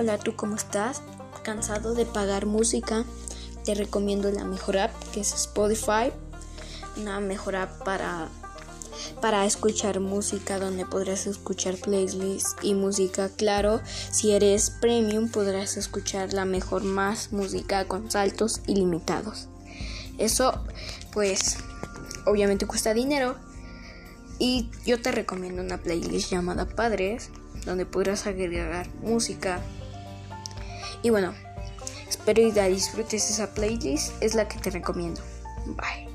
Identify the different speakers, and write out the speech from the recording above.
Speaker 1: Hola, ¿tú cómo estás? ¿Cansado de pagar música? Te recomiendo la mejor app que es Spotify. Una mejor app para, para escuchar música donde podrás escuchar playlists y música. Claro, si eres premium podrás escuchar la mejor más música con saltos ilimitados. Eso pues obviamente cuesta dinero. Y yo te recomiendo una playlist llamada Padres donde podrás agregar música. Y bueno, espero que disfrutes esa playlist, es la que te recomiendo. Bye.